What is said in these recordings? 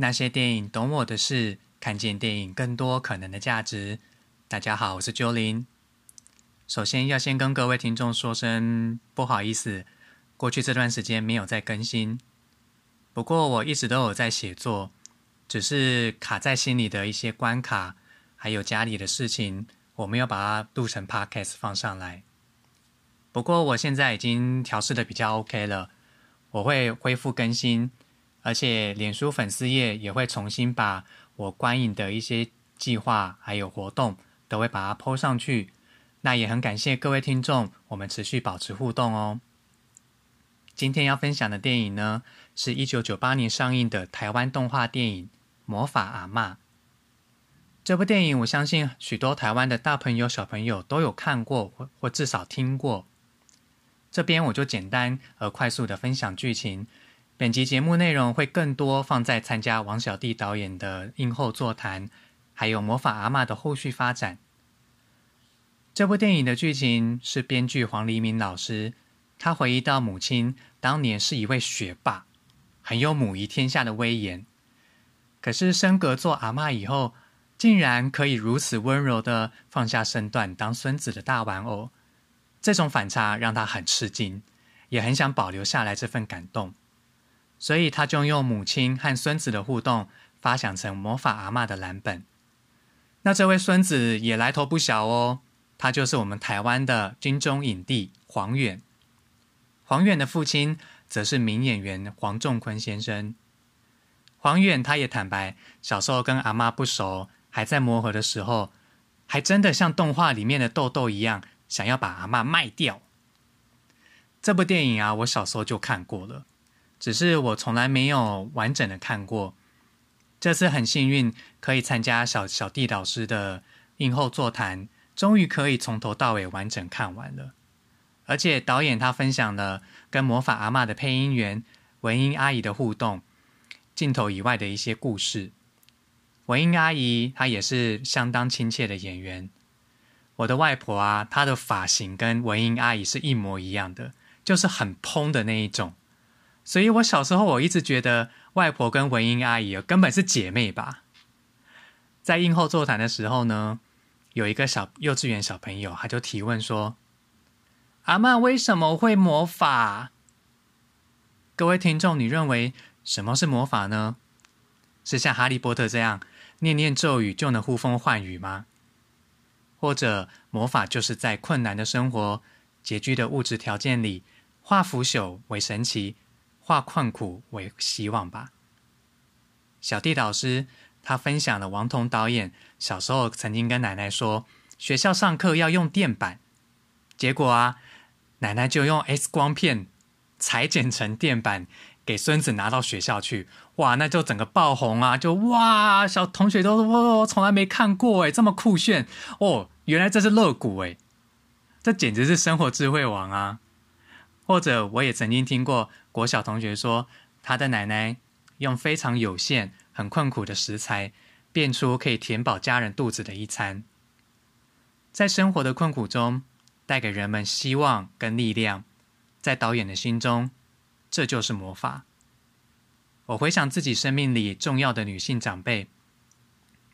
那些电影懂我的事，看见电影更多可能的价值。大家好，我是 Jolin。首先要先跟各位听众说声不好意思，过去这段时间没有再更新。不过我一直都有在写作，只是卡在心里的一些关卡，还有家里的事情，我没有把它录成 Podcast 放上来。不过我现在已经调试的比较 OK 了，我会恢复更新。而且，脸书粉丝页也会重新把我观影的一些计划还有活动，都会把它 PO 上去。那也很感谢各位听众，我们持续保持互动哦。今天要分享的电影呢，是一九九八年上映的台湾动画电影《魔法阿嬷》。这部电影，我相信许多台湾的大朋友、小朋友都有看过，或或至少听过。这边我就简单而快速的分享剧情。本集节目内容会更多放在参加王小弟导演的映后座谈，还有魔法阿嬷的后续发展。这部电影的剧情是编剧黄黎明老师，他回忆到母亲当年是一位学霸，很有母仪天下的威严。可是升格做阿嬷以后，竟然可以如此温柔的放下身段当孙子的大玩偶，这种反差让他很吃惊，也很想保留下来这份感动。所以他就用母亲和孙子的互动发想成魔法阿嬷的蓝本。那这位孙子也来头不小哦，他就是我们台湾的金钟影帝黄远。黄远的父亲则是名演员黄仲坤先生。黄远他也坦白，小时候跟阿妈不熟，还在磨合的时候，还真的像动画里面的豆豆一样，想要把阿妈卖掉。这部电影啊，我小时候就看过了。只是我从来没有完整的看过，这次很幸运可以参加小小弟老师的映后座谈，终于可以从头到尾完整看完了。而且导演他分享了跟魔法阿嬷的配音员文英阿姨的互动，镜头以外的一些故事。文英阿姨她也是相当亲切的演员。我的外婆啊，她的发型跟文英阿姨是一模一样的，就是很蓬的那一种。所以我小时候，我一直觉得外婆跟文英阿姨根本是姐妹吧。在映后座谈的时候呢，有一个小幼稚园小朋友，他就提问说：“阿妈为什么会魔法？”各位听众，你认为什么是魔法呢？是像哈利波特这样念念咒语就能呼风唤雨吗？或者魔法就是在困难的生活、拮据的物质条件里，化腐朽为神奇？化困苦为希望吧。小弟导师他分享了王彤导演小时候曾经跟奶奶说，学校上课要用垫板，结果啊，奶奶就用 X 光片裁剪成垫板，给孙子拿到学校去。哇，那就整个爆红啊！就哇，小同学都说我从来没看过哎，这么酷炫哦！原来这是乐谷哎，这简直是生活智慧王啊！或者我也曾经听过。国小同学说，他的奶奶用非常有限、很困苦的食材，变出可以填饱家人肚子的一餐。在生活的困苦中，带给人们希望跟力量。在导演的心中，这就是魔法。我回想自己生命里重要的女性长辈，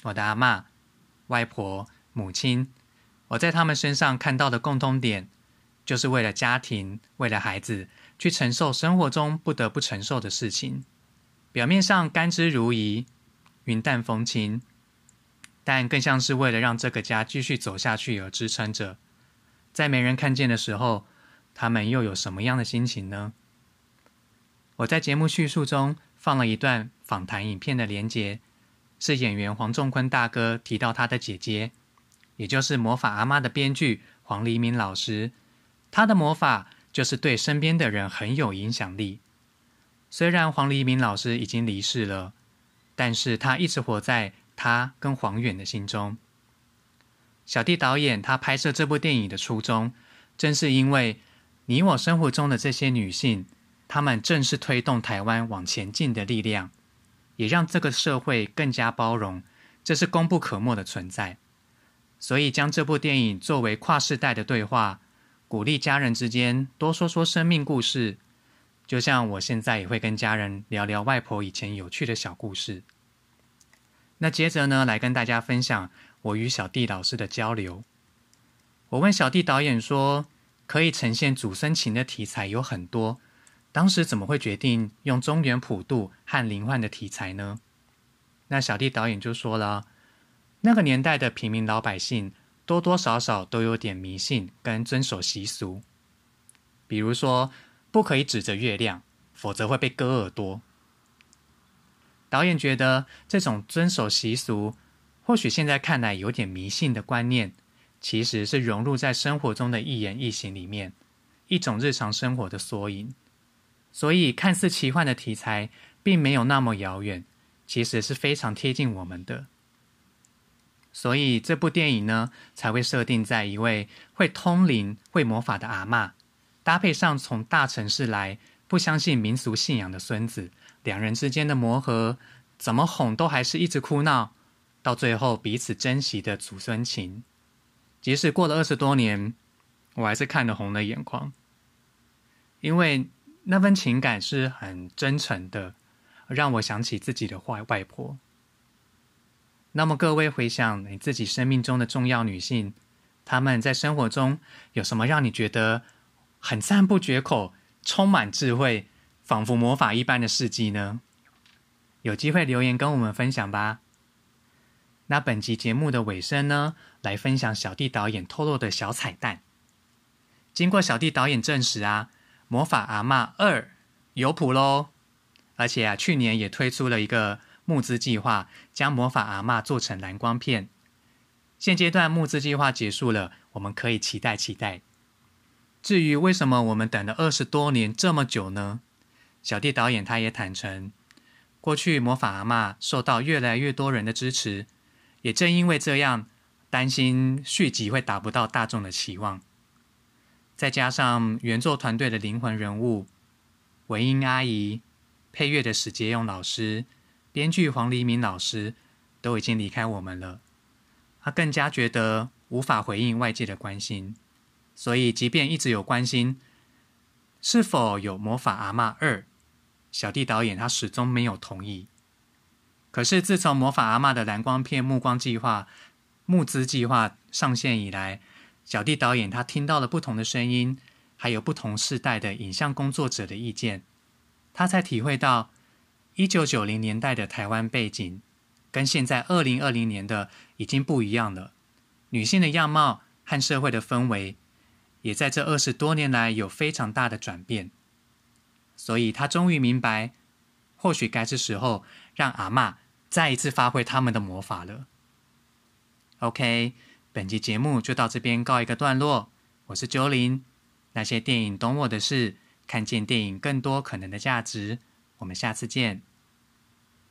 我的阿妈、外婆、母亲，我在他们身上看到的共通点，就是为了家庭，为了孩子。去承受生活中不得不承受的事情，表面上甘之如饴、云淡风轻，但更像是为了让这个家继续走下去而支撑着。在没人看见的时候，他们又有什么样的心情呢？我在节目叙述中放了一段访谈影片的连结，是演员黄仲坤大哥提到他的姐姐，也就是魔法阿妈的编剧黄黎明老师，他的魔法。就是对身边的人很有影响力。虽然黄黎明老师已经离世了，但是他一直活在他跟黄远的心中。小弟导演他拍摄这部电影的初衷，正是因为你我生活中的这些女性，她们正是推动台湾往前进的力量，也让这个社会更加包容，这是功不可没的存在。所以将这部电影作为跨世代的对话。鼓励家人之间多说说生命故事，就像我现在也会跟家人聊聊外婆以前有趣的小故事。那接着呢，来跟大家分享我与小弟老师的交流。我问小弟导演说：“可以呈现祖孙情的题材有很多，当时怎么会决定用中原普渡和灵幻的题材呢？”那小弟导演就说了：“那个年代的平民老百姓多多少少都有点迷信跟遵守习俗，比如说不可以指着月亮，否则会被割耳朵。”导演觉得这种遵守习俗，或许现在看来有点迷信的观念，其实是融入在生活中的一言一行里面，一种日常生活的缩影。所以看似奇幻的题材，并没有那么遥远，其实是非常贴近我们的。所以这部电影呢，才会设定在一位会通灵、会魔法的阿嬷，搭配上从大城市来、不相信民俗信仰的孙子。两人之间的磨合，怎么哄都还是一直哭闹，到最后彼此珍惜的祖孙情。即使过了二十多年，我还是看得红了眼眶，因为那份情感是很真诚的，让我想起自己的外外婆。那么各位回想你自己生命中的重要女性，她们在生活中有什么让你觉得很赞不绝口、充满智慧？仿佛魔法一般的事迹呢？有机会留言跟我们分享吧。那本集节目的尾声呢，来分享小弟导演透露的小彩蛋。经过小弟导演证实啊，《魔法阿嬷二》有谱喽！而且啊，去年也推出了一个募资计划，将《魔法阿嬷》做成蓝光片。现阶段募资计划结束了，我们可以期待期待。至于为什么我们等了二十多年这么久呢？小弟导演他也坦诚，过去魔法阿嬷受到越来越多人的支持，也正因为这样，担心续集会达不到大众的期望。再加上原作团队的灵魂人物文英阿姨、配乐的史杰勇老师、编剧黄黎明老师都已经离开我们了，他更加觉得无法回应外界的关心，所以即便一直有关心，是否有魔法阿嬷二？小弟导演他始终没有同意。可是自从《魔法阿嬷》的蓝光片目光计划募资计划上线以来，小弟导演他听到了不同的声音，还有不同世代的影像工作者的意见，他才体会到一九九零年代的台湾背景跟现在二零二零年的已经不一样了。女性的样貌和社会的氛围，也在这二十多年来有非常大的转变。所以他终于明白，或许该是时候让阿嬷再一次发挥他们的魔法了。OK，本集节目就到这边告一个段落。我是九林，那些电影懂我的事，看见电影更多可能的价值。我们下次见。